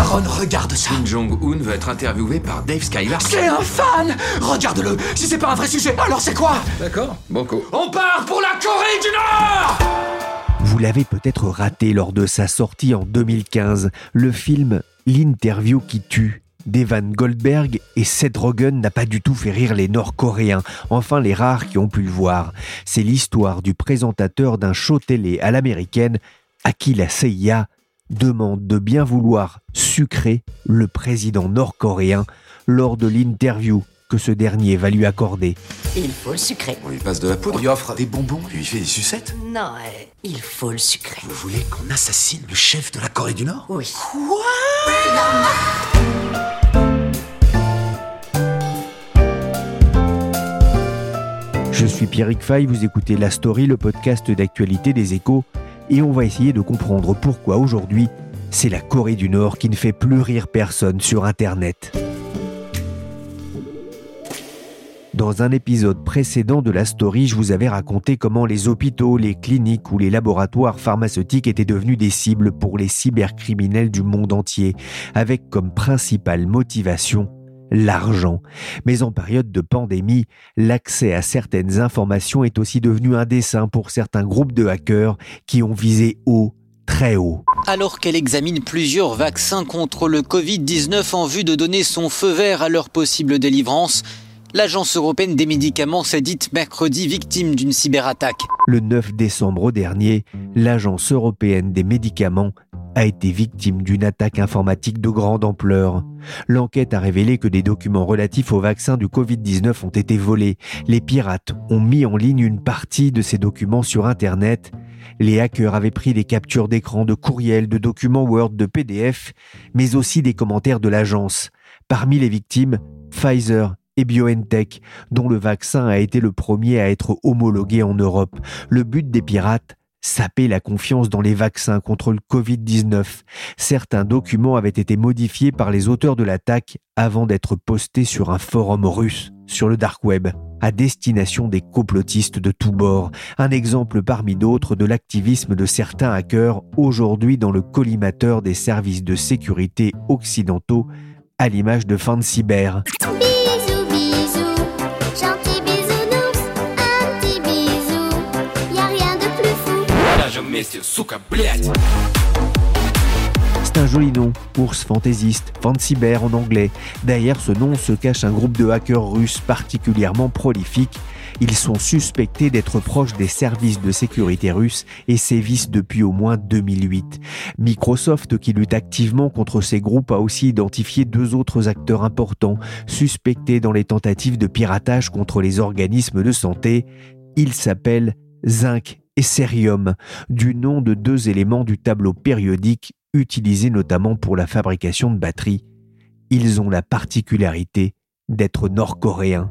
Aaron, regarde ça. Kim Jong-un veut être interviewé par Dave Skylar. C'est un fan Regarde-le Si c'est pas un vrai sujet, alors c'est quoi? D'accord, banco. On part pour la Corée du Nord Vous l'avez peut-être raté lors de sa sortie en 2015, le film L'interview qui tue. d'Evan Goldberg et Seth Rogen n'a pas du tout fait rire les Nord-Coréens, enfin les rares qui ont pu le voir. C'est l'histoire du présentateur d'un show télé à l'américaine à qui la CIA demande de bien vouloir sucrer le président nord-coréen lors de l'interview que ce dernier va lui accorder. Il faut le sucrer. On lui passe de la poudre. On lui offre des bonbons, lui fait des sucettes. Non, euh, il faut le sucrer. Vous voulez qu'on assassine le chef de la Corée du Nord? Oui. Je suis Pierrick Fay, vous écoutez La Story, le podcast d'actualité des échos, et on va essayer de comprendre pourquoi aujourd'hui, c'est la Corée du Nord qui ne fait plus rire personne sur Internet. Dans un épisode précédent de la story, je vous avais raconté comment les hôpitaux, les cliniques ou les laboratoires pharmaceutiques étaient devenus des cibles pour les cybercriminels du monde entier, avec comme principale motivation l'argent. Mais en période de pandémie, l'accès à certaines informations est aussi devenu un dessin pour certains groupes de hackers qui ont visé haut, très haut. Alors qu'elle examine plusieurs vaccins contre le Covid-19 en vue de donner son feu vert à leur possible délivrance, l'Agence européenne des médicaments s'est dite mercredi victime d'une cyberattaque. Le 9 décembre dernier, l'Agence européenne des médicaments a été victime d'une attaque informatique de grande ampleur. L'enquête a révélé que des documents relatifs au vaccin du Covid-19 ont été volés. Les pirates ont mis en ligne une partie de ces documents sur Internet. Les hackers avaient pris des captures d'écran de courriels, de documents Word, de PDF, mais aussi des commentaires de l'agence. Parmi les victimes, Pfizer et BioNTech, dont le vaccin a été le premier à être homologué en Europe. Le but des pirates saper la confiance dans les vaccins contre le Covid-19. Certains documents avaient été modifiés par les auteurs de l'attaque avant d'être postés sur un forum russe sur le dark web à destination des complotistes de tous bords, un exemple parmi d'autres de l'activisme de certains hackers aujourd'hui dans le collimateur des services de sécurité occidentaux à l'image de Fancy Bear. Bisous, C'est un joli nom, ours fantaisiste, Fancy Bear en anglais. Derrière ce nom se cache un groupe de hackers russes particulièrement prolifiques. Ils sont suspectés d'être proches des services de sécurité russes et sévissent depuis au moins 2008. Microsoft, qui lutte activement contre ces groupes, a aussi identifié deux autres acteurs importants, suspectés dans les tentatives de piratage contre les organismes de santé. Ils s'appellent Zinc et du nom de deux éléments du tableau périodique utilisés notamment pour la fabrication de batteries. Ils ont la particularité d'être nord-coréens.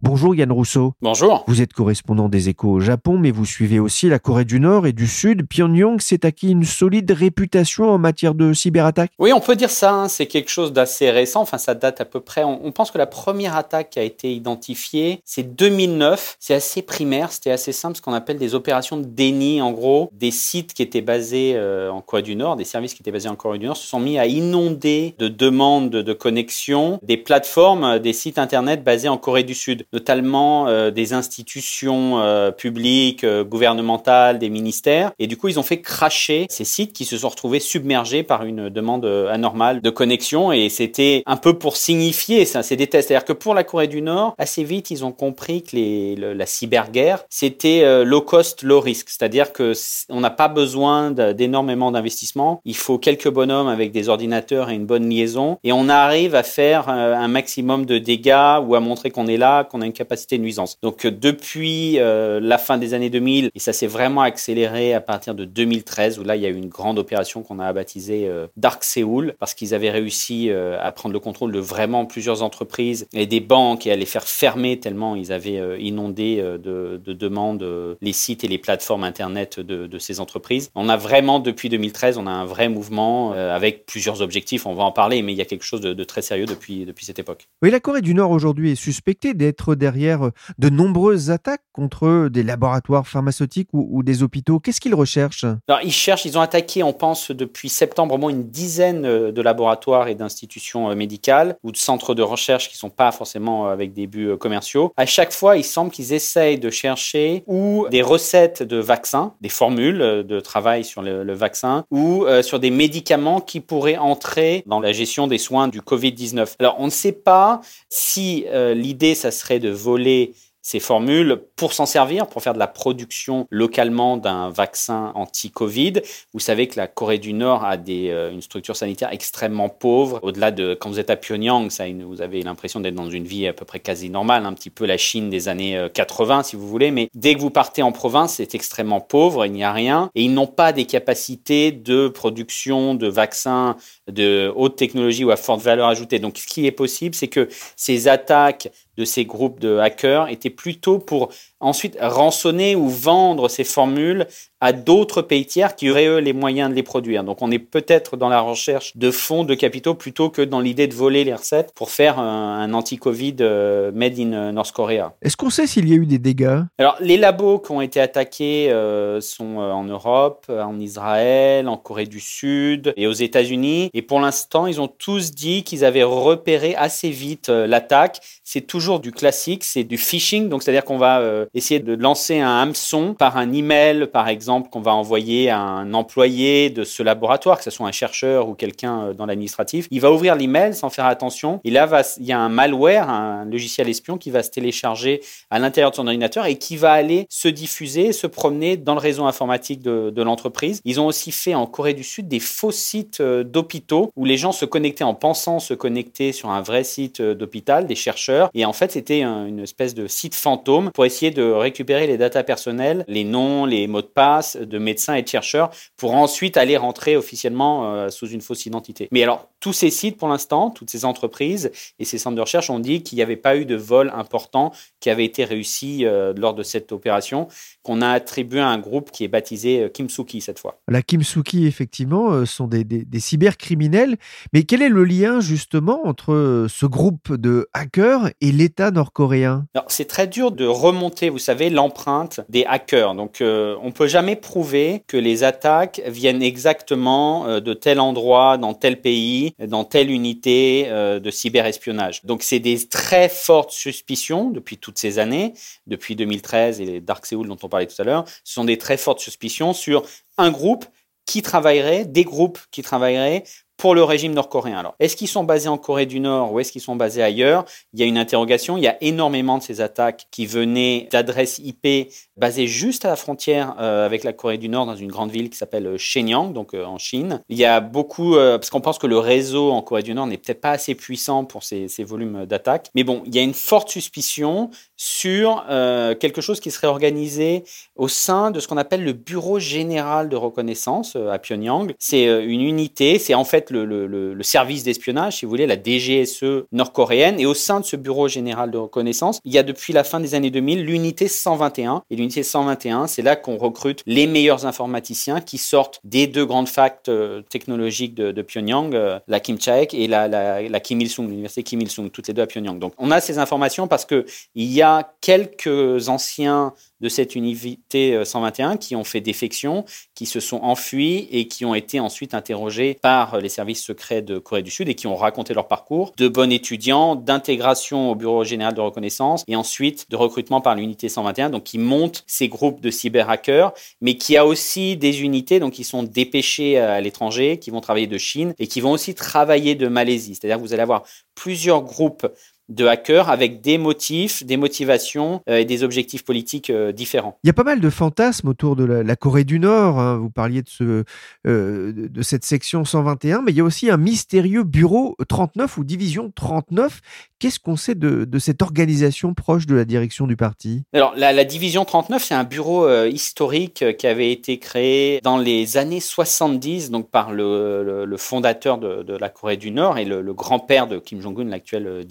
Bonjour Yann Rousseau. Bonjour. Vous êtes correspondant des échos au Japon, mais vous suivez aussi la Corée du Nord et du Sud. Pyongyang s'est acquis une solide réputation en matière de cyberattaque? Oui, on peut dire ça, hein, c'est quelque chose d'assez récent, enfin ça date à peu près, on, on pense que la première attaque qui a été identifiée, c'est 2009, c'est assez primaire, c'était assez simple, ce qu'on appelle des opérations de déni, en gros, des sites qui étaient basés euh, en Corée du Nord, des services qui étaient basés en Corée du Nord, se sont mis à inonder de demandes de connexion des plateformes, euh, des sites internet basés en Corée du Sud, notamment euh, des institutions euh, publiques, euh, gouvernementales, des ministères, et du coup ils ont fait cracher ces sites qui se sont retrouvés submergés par une demande anormale de connexion, et c'était un peu pour signifier ça, c'est des tests. C'est-à-dire que pour la Corée du Nord, assez vite ils ont compris que la cyberguerre c'était low cost, low risk, c'est-à-dire que on n'a pas besoin d'énormément d'investissement, il faut quelques bonhommes avec des ordinateurs et une bonne liaison, et on arrive à faire un maximum de dégâts ou à montrer qu'on est là, qu'on qu'on a une capacité de nuisance. Donc euh, depuis euh, la fin des années 2000, et ça s'est vraiment accéléré à partir de 2013, où là il y a eu une grande opération qu'on a baptisée euh, Dark Seoul, parce qu'ils avaient réussi à prendre le contrôle de vraiment plusieurs entreprises et des banques et à les faire fermer tellement ils avaient inondé de, de demandes les sites et les plateformes internet de, ces entreprises. On a vraiment depuis 2013, on a un vrai mouvement avec plusieurs objectifs. On va en parler, mais il y a quelque chose de, de très sérieux depuis depuis cette époque. Oui, la Corée du Nord aujourd'hui est suspectée d'être derrière de nombreuses attaques contre des laboratoires pharmaceutiques ou, des hôpitaux. Qu'est-ce qu'ils recherchent? Alors, ils cherchent, ils ont attaqué, on pense, depuis septembre, au moins une dizaine euh, de laboratoires et d'institutions euh, médicales ou de centres de recherche qui ne sont pas forcément euh, avec des buts euh, commerciaux. À chaque fois, il semble qu'ils essayent de chercher ou des recettes de vaccins, des formules euh, de travail sur le, vaccin, ou euh, sur des médicaments qui pourraient entrer dans la gestion des soins du Covid-19. Alors, on ne sait pas si euh, l'idée, ça serait de voler ces formules pour s'en servir, pour faire de la production localement d'un vaccin anti-Covid. Vous savez que la Corée du Nord a des, euh, une structure sanitaire extrêmement pauvre. Au-delà de quand vous êtes à Pyongyang, vous avez l'impression d'être dans une vie à peu près quasi normale, un petit peu la Chine des années euh, 80 si vous voulez. Mais dès que vous partez en province, c'est extrêmement pauvre, il n'y a rien. Et ils n'ont pas des capacités de production de vaccins de haute technologie ou à forte valeur ajoutée. Donc ce qui est possible, c'est que ces attaques de ces groupes de hackers étaient plutôt pour ensuite rançonner ou vendre ces formules à d'autres pays tiers qui auraient eux les moyens de les produire. Donc on est peut-être dans la recherche de fonds de capitaux plutôt que dans l'idée de voler les recettes pour faire un, un anti-Covid euh, made in euh, North Korea. Est-ce qu'on sait s'il y a eu des dégâts? Alors les labos qui ont été attaqués euh, sont en Europe, en Israël, en Corée du Sud et aux États-Unis. Et pour l'instant, ils ont tous dit qu'ils avaient repéré assez vite euh, l'attaque. C'est toujours du classique, c'est du phishing. Donc c'est-à-dire qu'on va euh, essayer de lancer un hameçon par un email, par exemple, qu'on va envoyer à un employé de ce laboratoire, que ce soit un chercheur ou quelqu'un euh, dans l'administratif. Il va ouvrir l'email sans faire attention. Et là, il y a un malware, un logiciel espion qui va se télécharger à l'intérieur de son ordinateur et qui va aller se diffuser, se promener dans le réseau informatique de, de l'entreprise. Ils ont aussi fait en Corée du Sud des faux sites euh, d'hôpitaux où les gens se connectaient en pensant se connecter sur un vrai site euh, d'hôpital, des chercheurs. Et en fait, c'était un- une espèce de site fantôme pour essayer de récupérer les datas personnelles, les noms, les mots de passe de médecins et de chercheurs pour ensuite aller rentrer officiellement euh, sous une fausse identité. Mais alors, tous ces sites, pour l'instant, toutes ces entreprises et ces centres de recherche ont dit qu'il n'y avait pas eu de vol important qui avait été réussi euh, lors de cette opération, qu'on a attribué à un groupe qui est baptisé euh, Kimsuki cette fois. La Kimsuki, effectivement, sont des, des- des cybercriminels. Mais quel est le lien, justement, entre ce groupe de hackers et l'État nord-coréen? C'est très dur de remonter, vous savez, l'empreinte des hackers. Donc, euh, on peut jamais prouver que les attaques viennent exactement euh, de tel endroit, dans tel pays, dans telle unité euh, de cyberespionnage. Donc, c'est des très fortes suspicions depuis toutes ces années, depuis 2013 et les Dark Seoul dont on parlait tout à l'heure. Ce sont des très fortes suspicions sur un groupe qui travaillerait, des groupes qui travailleraient pour le régime nord-coréen. Alors, est-ce qu'ils sont basés en Corée du Nord ou est-ce qu'ils sont basés ailleurs? Il y a une interrogation. Il y a énormément de ces attaques qui venaient d'adresses IP basées juste à la frontière euh, avec la Corée du Nord dans une grande ville qui s'appelle euh, Shenyang, donc euh, en Chine. Il y a beaucoup, parce qu'on pense que le réseau en Corée du Nord n'est peut-être pas assez puissant pour ces volumes d'attaques. Mais bon, il y a une forte suspicion sur euh, quelque chose qui serait organisé au sein de ce qu'on appelle le Bureau général de reconnaissance euh, à Pyongyang. C'est euh, une unité, c'est en fait le, le- service d'espionnage, si vous voulez, la DGSE nord-coréenne. Et au sein de ce Bureau général de reconnaissance, il y a depuis la fin des années 2000 l'unité 121. Et l'unité 121, c'est là qu'on recrute les meilleurs informaticiens qui sortent des deux grandes facs technologiques de, Pyongyang, la Kim Chaek et la, la, la Kim Il-sung, l'université Kim Il-sung, toutes les deux à Pyongyang. Donc on a ces informations parce que il y a quelques anciens de cette unité euh, 121 qui ont fait défection, qui se sont enfuis et qui ont été ensuite interrogés par euh, les services secrets de Corée du Sud et qui ont raconté leur parcours de bons étudiants, d'intégration au Bureau général de reconnaissance et ensuite de recrutement par l'unité 121, donc qui montent ces groupes de cyberhackers, mais qui a aussi des unités donc qui sont dépêchées à l'étranger, qui vont travailler de Chine et qui vont aussi travailler de Malaisie. C'est-à-dire que vous allez avoir plusieurs groupes de hackers avec des motifs, des motivations euh, et des objectifs politiques euh, différents. Il y a pas mal de fantasmes autour de la, la Corée du Nord. hein. Vous parliez de, ce, euh, de cette section 121, mais il y a aussi un mystérieux bureau 39 ou division 39. Qu'est-ce qu'on sait de, de cette organisation proche de la direction du parti? Alors, la, la division 39, c'est un bureau historique qui avait été créé dans les années 70, donc par le, le- le fondateur de, de la Corée du Nord et le, le grand-père de Kim Jong-un, l'actuel euh,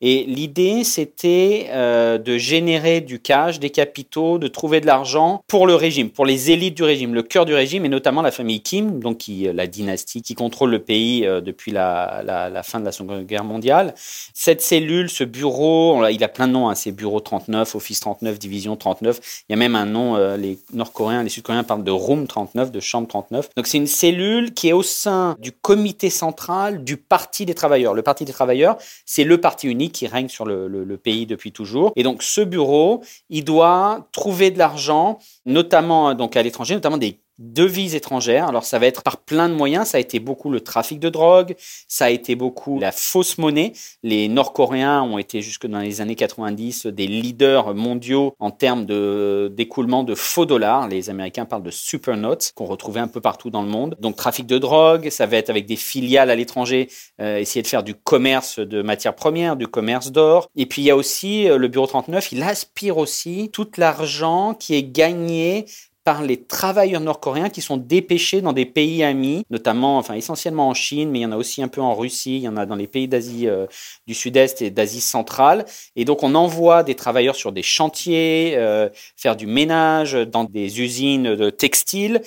Et l'idée, c'était euh, de générer du cash, des capitaux, de trouver de l'argent pour le régime, pour les élites du régime, le cœur du régime, et notamment la famille Kim, donc euh, la dynastie qui contrôle le pays euh, depuis la, fin de la Seconde Guerre mondiale. Cette cellule, ce bureau, il a plein de noms, hein, c'est bureau 39, office 39, division 39. Il y a même un nom, les Nord-Coréens, les Sud-Coréens parlent de room 39, de chambre 39. Donc c'est une cellule qui est au sein du comité central du Parti des travailleurs. Le Parti des travailleurs, c'est le parti unique qui règne sur le, le- pays depuis toujours. Et donc ce bureau, il doit trouver de l'argent, notamment donc à l'étranger, notamment des devises étrangères. Alors ça va être par plein de moyens. Ça a été beaucoup le trafic de drogue, ça a été beaucoup la fausse monnaie. Les Nord-Coréens ont été jusque dans les années 90 des leaders mondiaux en termes de d'écoulement de faux dollars. Les Américains parlent de super notes qu'on retrouvait un peu partout dans le monde. Donc trafic de drogue, ça va être avec des filiales à l'étranger, euh, essayer de faire du commerce de matières premières, du commerce d'or. Et puis il y a aussi euh, le bureau 39, il aspire aussi tout l'argent qui est gagné par les travailleurs nord-coréens qui sont dépêchés dans des pays amis, notamment, enfin essentiellement en Chine, mais il y en a aussi un peu en Russie, il y en a dans les pays d'Asie euh, du Sud-Est et d'Asie centrale. Et donc on envoie des travailleurs sur des chantiers, euh, faire du ménage dans des usines de textiles.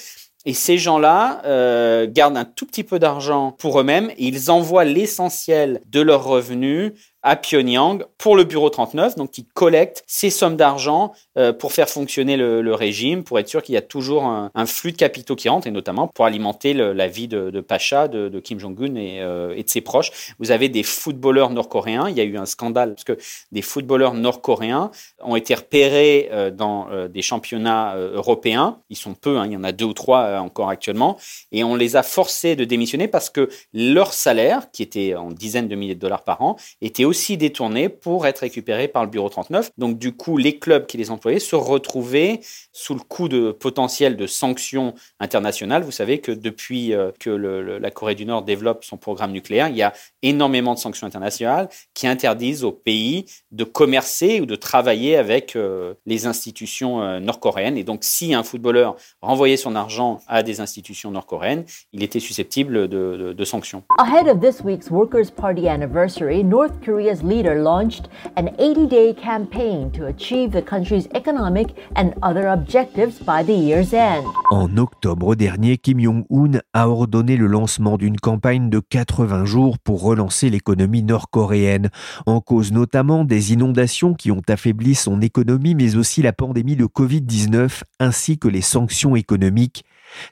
Et ces gens-là euh, gardent un tout petit peu d'argent pour eux-mêmes et ils envoient l'essentiel de leurs revenus à Pyongyang pour le bureau 39, donc qui collecte ces sommes d'argent euh, pour faire fonctionner le, régime, pour être sûr qu'il y a toujours un, flux de capitaux qui rentre, et notamment pour alimenter la vie de, Pacha, de, Kim Jong-un et, euh, et de ses proches. Vous avez des footballeurs nord-coréens, il y a eu un scandale, parce que des footballeurs nord-coréens ont été repérés euh, dans des championnats européens, ils sont peu, hein, il y en a deux ou trois encore actuellement, et on les a forcés de démissionner parce que leur salaire, qui était en dizaines de milliers de dollars par an, était aussi détourné pour être récupéré par le bureau 39. Donc du coup, les clubs qui les employaient se retrouvaient sous le coup de potentiel de sanctions internationales. Vous savez que depuis euh, que la Corée du Nord développe son programme nucléaire, il y a énormément de sanctions internationales qui interdisent au pays de commercer ou de travailler avec euh, les institutions euh, nord-coréennes. Et donc, si un footballeur renvoyait son argent à des institutions nord-coréennes, il était susceptible de, sanctions. Ahead of this week's Workers' Party anniversary, North Korea's leader launched an 80 day campaign to achieve the country's economic and other objectives by the year's end. En octobre dernier, Kim Jong-un a ordonné le lancement d'une campagne de 80 jours pour relancer l'économie nord-coréenne, en cause notamment des inondations qui ont affaibli son économie, mais aussi la pandémie de Covid-19 ainsi que les sanctions économiques.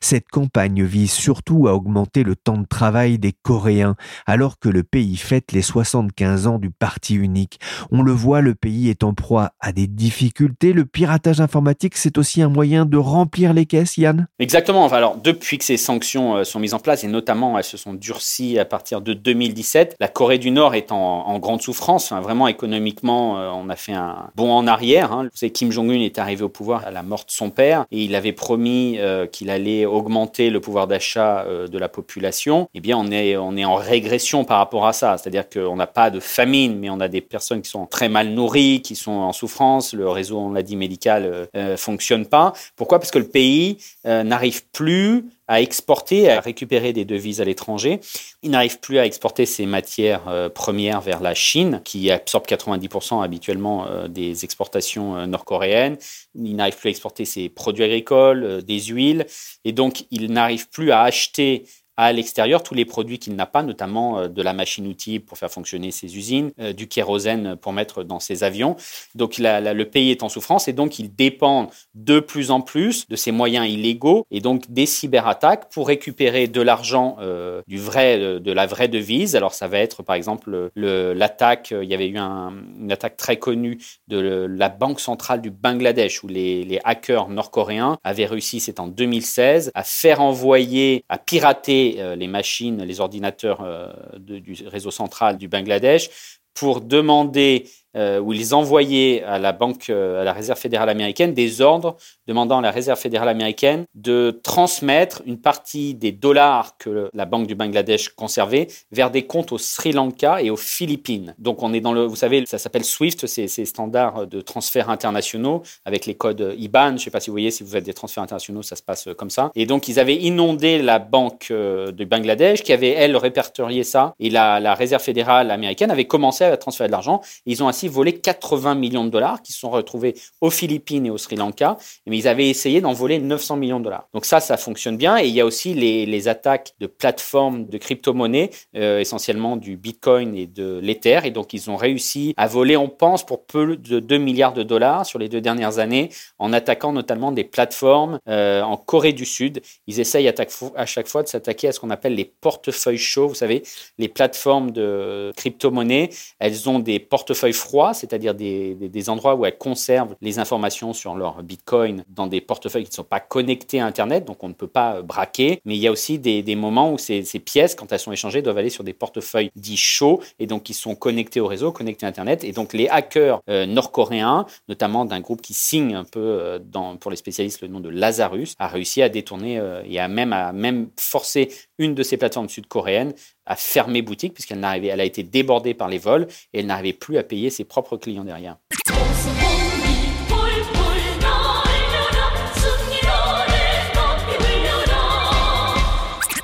Cette campagne vise surtout à augmenter le temps de travail des Coréens, alors que le pays fête les 75 ans du parti unique. On le voit, le pays est en proie à des difficultés. Le piratage informatique, c'est aussi un moyen de remplir les caisses, Yann? Exactement. Alors, depuis que ces sanctions euh, sont mises en place, et notamment elles se sont durcies à partir de 2017, la Corée du Nord est en, grande souffrance. Vraiment, économiquement, euh, on a fait un bond en arrière. Hein. Kim Jong-un est arrivé au pouvoir à la mort de son père et il avait promis euh, qu'il allait augmenter le pouvoir d'achat euh, de la population. Eh bien, on est, on est en régression par rapport à ça. C'est-à-dire qu'on n'a pas de famine, mais on a des personnes qui sont très mal nourries, qui sont en souffrance. Le réseau, on l'a dit, médical euh, euh, fonctionne pas. Pourquoi? Parce que le pays n'arrive plus à exporter, à récupérer des devises à l'étranger. Il n'arrive plus à exporter ses matières euh, premières vers la Chine, qui absorbe 90% habituellement euh, des exportations euh, nord-coréennes. Il n'arrive plus à exporter ses produits agricoles, des huiles, et donc il n'arrive plus à acheter à l'extérieur tous les produits qu'il n'a pas, notamment euh, de la machine-outil pour faire fonctionner ses usines, euh, du kérosène pour mettre dans ses avions. Donc le pays est en souffrance et donc il dépend de plus en plus de ses moyens illégaux et donc des cyberattaques pour récupérer de l'argent euh, du vrai, de, la vraie devise. Alors ça va être par exemple le- l'attaque, il y avait eu un- une attaque très connue de la banque centrale du Bangladesh où les, les hackers nord-coréens avaient réussi, c'est en 2016, à faire envoyer, à pirater euh, les machines, les ordinateurs euh, du réseau central du Bangladesh pour demander euh, où ils envoyaient à la banque, euh, à la réserve fédérale américaine, des ordres demandant à la réserve fédérale américaine de transmettre une partie des dollars que la banque du Bangladesh conservait vers des comptes au Sri Lanka et aux Philippines. Donc on est dans le, vous savez, ça s'appelle SWIFT, c'est ces standards de transferts internationaux avec les codes IBAN. Je ne sais pas si vous voyez, si vous faites des transferts internationaux, ça se passe comme ça. Et donc ils avaient inondé la banque euh, du Bangladesh qui avait elle répertorié ça et la, la réserve fédérale américaine avait commencé à transférer de l'argent. Ils ont ainsi volé 80 millions de dollars qui se sont retrouvés aux Philippines et au Sri Lanka, mais ils avaient essayé d'en voler 900 millions de dollars. Donc ça, ça fonctionne bien. Et il y a aussi les, les attaques de plateformes de crypto-monnaies, euh, essentiellement du Bitcoin et de l'Ether. Et donc ils ont réussi à voler, on pense, pour peu de 2 milliards de dollars sur les deux dernières années, en attaquant notamment des plateformes euh, en Corée du Sud. Ils essayent à chaque fois de s'attaquer à ce qu'on appelle les portefeuilles chauds. Vous savez, les plateformes de crypto-monnaies, elles ont des portefeuilles froids, c'est-à-dire des, des, endroits où elles conservent les informations sur leur Bitcoin dans des portefeuilles qui ne sont pas connectés à Internet, donc on ne peut pas braquer. Mais il y a aussi des, moments où ces, ces, pièces, quand elles sont échangées, doivent aller sur des portefeuilles dits chauds et donc qui sont connectés au réseau, connectés à Internet. Et donc les hackers euh, nord-coréens, notamment d'un groupe qui signe un peu euh, pour les spécialistes le nom de Lazarus, a réussi à détourner euh, et même, à même forcer une de ces plateformes sud-coréennes à fermer boutique puisqu'elle n'arrivait, elle a été débordée par les vols et elle n'arrivait plus à payer ses propres clients derrière.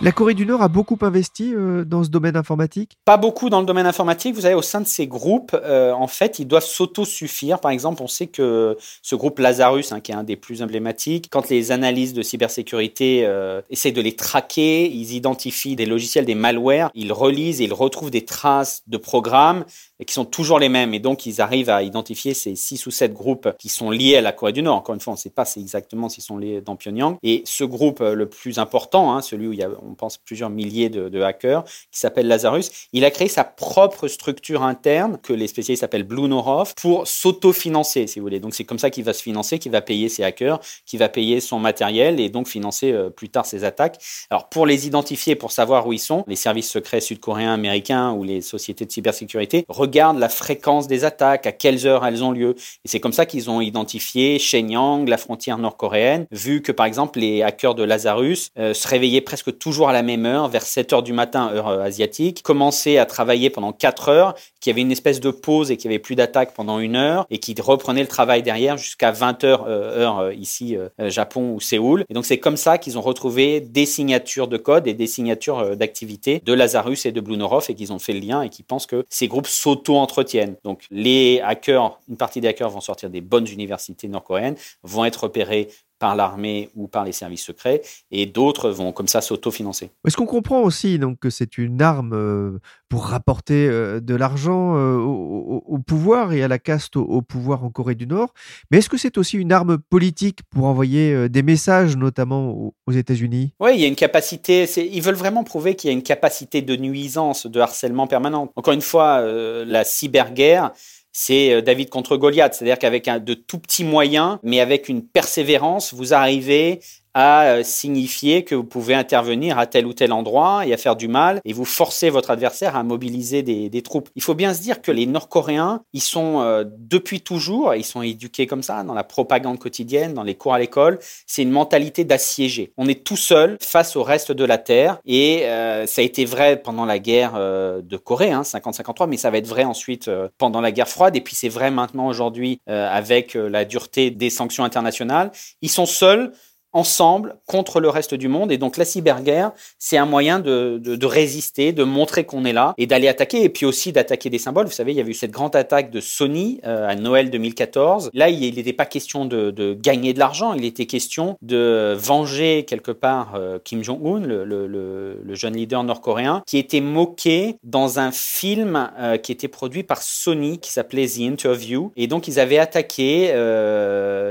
La Corée du Nord a beaucoup investi euh, dans ce domaine informatique? Pas beaucoup dans le domaine informatique. Vous savez, au sein de ces groupes, euh, en fait, ils doivent s'auto-suffire. Par exemple, on sait que ce groupe Lazarus, hein, qui est un des plus emblématiques, quand les analystes de cybersécurité euh, essaient de les traquer, ils identifient des logiciels, des malwares, ils relisent et ils retrouvent des traces de programmes qui sont toujours les mêmes. Et donc, ils arrivent à identifier ces six ou sept groupes qui sont liés à la Corée du Nord. Encore une fois, on ne sait pas exactement s'ils sont liés dans Pyongyang. Et ce groupe le plus important, hein, celui où il y a, pense, plusieurs milliers de, hackers, qui s'appelle Lazarus. Il a créé sa propre structure interne, que les spécialistes appellent Blue Norov, pour s'auto-financer, si vous voulez. Donc c'est comme ça qu'il va se financer, qu'il va payer ses hackers, qu'il va payer son matériel et donc financer euh, plus tard ses attaques. Alors pour les identifier, pour savoir où ils sont, les services secrets sud-coréens, américains ou les sociétés de cybersécurité regardent la fréquence des attaques, à quelles heures elles ont lieu. Et c'est comme ça qu'ils ont identifié Shenyang, la frontière nord-coréenne, vu que par exemple les hackers de Lazarus euh, se réveillaient presque toujours à la même heure, vers 7 heures du matin, heure euh, asiatique, commençait à travailler pendant 4 heures, qui avait une espèce de pause et qui avait plus d'attaque pendant une heure, et qui reprenait le travail derrière jusqu'à 20 heures, euh, heure euh, ici, Japon ou Séoul. Et donc c'est comme ça qu'ils ont retrouvé des signatures de code et des signatures d'activité de Lazarus et de Blue Norov et qu'ils ont fait le lien et qui pensent que ces groupes s'auto-entretiennent. Donc les hackers, une partie des hackers vont sortir des bonnes universités nord-coréennes, vont être repérés par l'armée ou par les services secrets, et d'autres vont comme ça s'autofinancer. Est-ce qu'on comprend aussi donc que c'est une arme euh, pour rapporter euh, de l'argent euh, au, pouvoir et à la caste au, pouvoir en Corée du Nord, mais est-ce que c'est aussi une arme politique pour envoyer des messages, notamment aux, États-Unis? Oui, il y a une capacité. Ils veulent vraiment prouver qu'il y a une capacité de nuisance, de harcèlement permanent. Encore une fois, la cyberguerre c'est euh, David contre Goliath. C'est-à-dire qu'avec de tout petits moyens, mais avec une persévérance, vous arrivez à euh, signifier que vous pouvez intervenir à tel ou tel endroit et à faire du mal et vous forcez votre adversaire à mobiliser des, troupes. Il faut bien se dire que les Nord-Coréens, ils sont euh, depuis toujours, ils sont éduqués comme ça dans la propagande quotidienne, dans les cours à l'école, c'est une mentalité d'assiégé. On est tout seul face au reste de la Terre et euh, ça a été vrai pendant la guerre de Corée, hein, 50-53, mais ça va être vrai ensuite pendant la guerre froide et puis c'est vrai maintenant aujourd'hui avec la dureté des sanctions internationales. Ils sont seuls ensemble contre le reste du monde. Et donc la cyberguerre, c'est un moyen de, de, résister, de montrer qu'on est là et d'aller attaquer. Et puis aussi d'attaquer des symboles. Vous savez, il y a eu cette grande attaque de Sony euh, à Noël 2014. Là, il n'était pas question de, de gagner de l'argent, il était question de venger quelque part euh, Kim Jong-un, le, le, jeune leader nord-coréen, qui était moqué dans un film euh, qui était produit par Sony, qui s'appelait The Interview. Et donc, ils avaient attaqué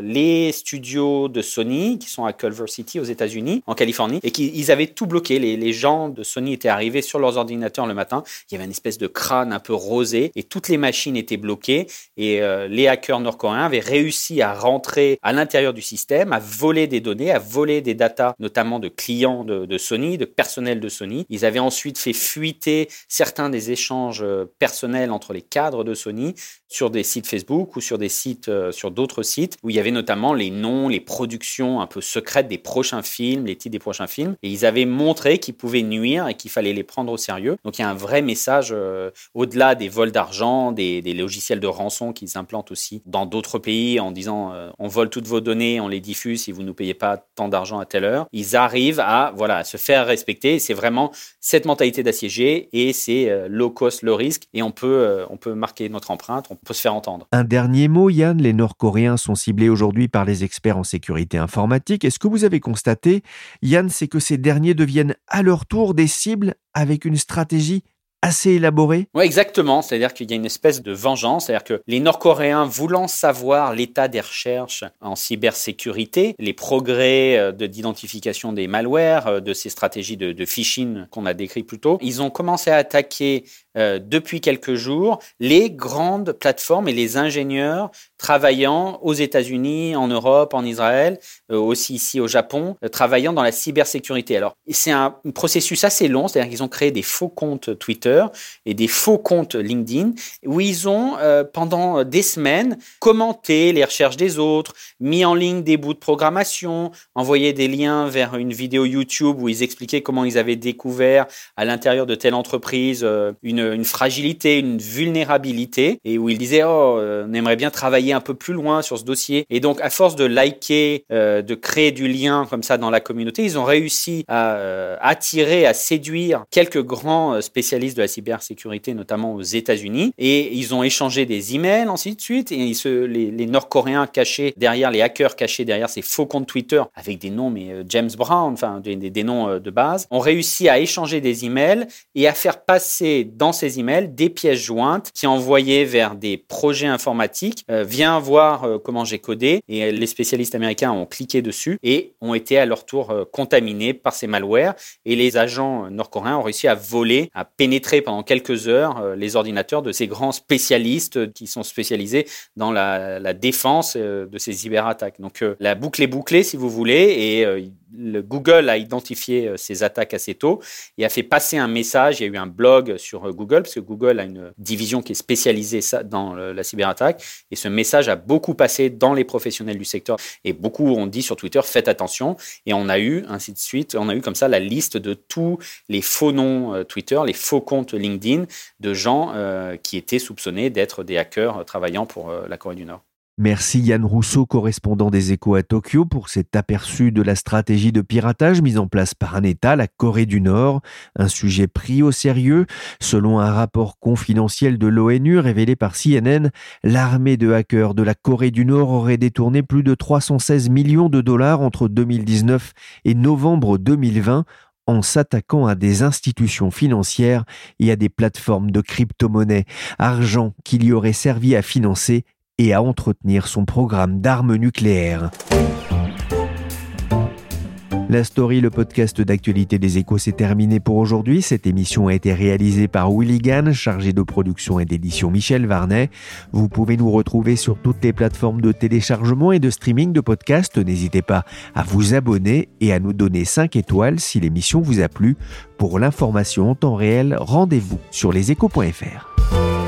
les studios de Sony, qui sont Culver City aux États-Unis, en Californie, et qu'ils avaient tout bloqué. Les, gens de Sony étaient arrivés sur leurs ordinateurs le matin. Il y avait une espèce de crâne un peu rosé et toutes les machines étaient bloquées. Et euh, les hackers nord-coréens avaient réussi à rentrer à l'intérieur du système, à voler des données, à voler des datas, notamment de clients de, de Sony, de personnel de Sony. Ils avaient ensuite fait fuiter certains des échanges euh, personnels entre les cadres de Sony sur des sites Facebook ou sur des sites, euh, sur d'autres sites où il y avait notamment les noms, les productions un peu secrètes des prochains films, les titres des prochains films. Et ils avaient montré qu'ils pouvaient nuire et qu'il fallait les prendre au sérieux. Donc il y a un vrai message euh, au-delà des vols d'argent, des, des logiciels de rançon qu'ils implantent aussi dans d'autres pays en disant euh, on vole toutes vos données, on les diffuse si vous ne payez pas tant d'argent à telle heure. Ils arrivent à voilà à se faire respecter. C'est vraiment cette mentalité d'assiégé et c'est low cost, low risk et on peut on peut marquer notre empreinte, peut se faire entendre. Un dernier mot, Yann, les Nord-Coréens sont ciblés aujourd'hui par les experts en sécurité informatique. Et ce que vous avez constaté, Yann, c'est que ces derniers deviennent à leur tour des cibles avec une stratégie assez élaborée? Oui, exactement. C'est-à-dire qu'il y a une espèce de vengeance. C'est-à-dire que les Nord-Coréens, voulant savoir l'état des recherches en cybersécurité, les progrès euh, de- d'identification des malwares, euh, de ces stratégies de, de phishing qu'on a décrit plus tôt, ils ont commencé à attaquer euh, depuis quelques jours les grandes plateformes et les ingénieurs travaillant aux États-Unis, en Europe, en Israël, euh, aussi ici au Japon, euh, travaillant dans la cybersécurité. Alors, c'est un processus assez long, c'est-à-dire qu'ils ont créé des faux comptes Twitter et des faux comptes LinkedIn où ils ont, pendant des semaines, commenté les recherches des autres, mis en ligne des bouts de programmation, envoyé des liens vers une vidéo YouTube où ils expliquaient comment ils avaient découvert à l'intérieur de telle entreprise une, une fragilité, une vulnérabilité, et où ils disaient, oh, euh, on aimerait bien travailler un peu plus loin sur ce dossier. Et donc, à force de liker, euh, de créer du lien comme ça dans la communauté, ils ont réussi à euh, attirer, à séduire quelques grands euh, spécialistes de la cybersécurité, notamment aux États-Unis, et ils ont échangé des emails ainsi de suite, et les, Nord-Coréens cachés derrière, les hackers cachés derrière ces faux comptes Twitter avec des noms, mais euh, James Brown, enfin des, des- noms euh, de base, ont réussi à échanger des emails et à faire passer dans ces emails des pièces jointes qui envoyaient vers des projets informatiques. Euh, viens voir euh, comment j'ai codé. Et les spécialistes américains ont cliqué dessus et ont été à leur tour euh, contaminés par ces malwares. Et les agents euh, nord-coréens ont réussi à voler, à pénétrer pendant quelques heures les ordinateurs de ces grands spécialistes qui sont spécialisés dans la, la défense de ces cyberattaques. Donc la boucle est bouclée, si vous voulez, et le Google a identifié euh, ces attaques assez tôt et a fait passer un message. Il y a eu un blog sur euh, Google, parce que Google a une division qui est spécialisée dans la cyberattaque. Et ce message a beaucoup passé dans les professionnels du secteur. Et beaucoup ont dit sur Twitter, faites attention. Et on a eu, ainsi de suite, on a eu comme ça la liste de tous les faux noms euh, Twitter, les faux comptes LinkedIn de gens euh, qui étaient soupçonnés d'être des hackers euh, travaillant pour euh, la Corée du Nord. Merci Yann Rousseau, correspondant des échos à Tokyo, pour cet aperçu de la stratégie de piratage mise en place par un État, la Corée du Nord, un sujet pris au sérieux. Selon un rapport confidentiel de l'ONU révélé par CNN, l'armée de hackers de la Corée du Nord aurait détourné plus de 316 millions de dollars entre 2019 et novembre 2020 en s'attaquant à des institutions financières et à des plateformes de crypto-monnaies, argent qui lui aurait servi à financer et à entretenir son programme d'armes nucléaires. La story, le podcast d'actualité des échos, c'est terminé pour aujourd'hui. Cette émission a été réalisée par Willy Gann, chargé de production et d'édition Michel Varnet. Vous pouvez nous retrouver sur toutes les plateformes de téléchargement et de streaming de podcasts. N'hésitez pas à vous abonner et à nous donner 5 étoiles si l'émission vous a plu. Pour l'information en temps réel, rendez-vous sur leséchos.fr.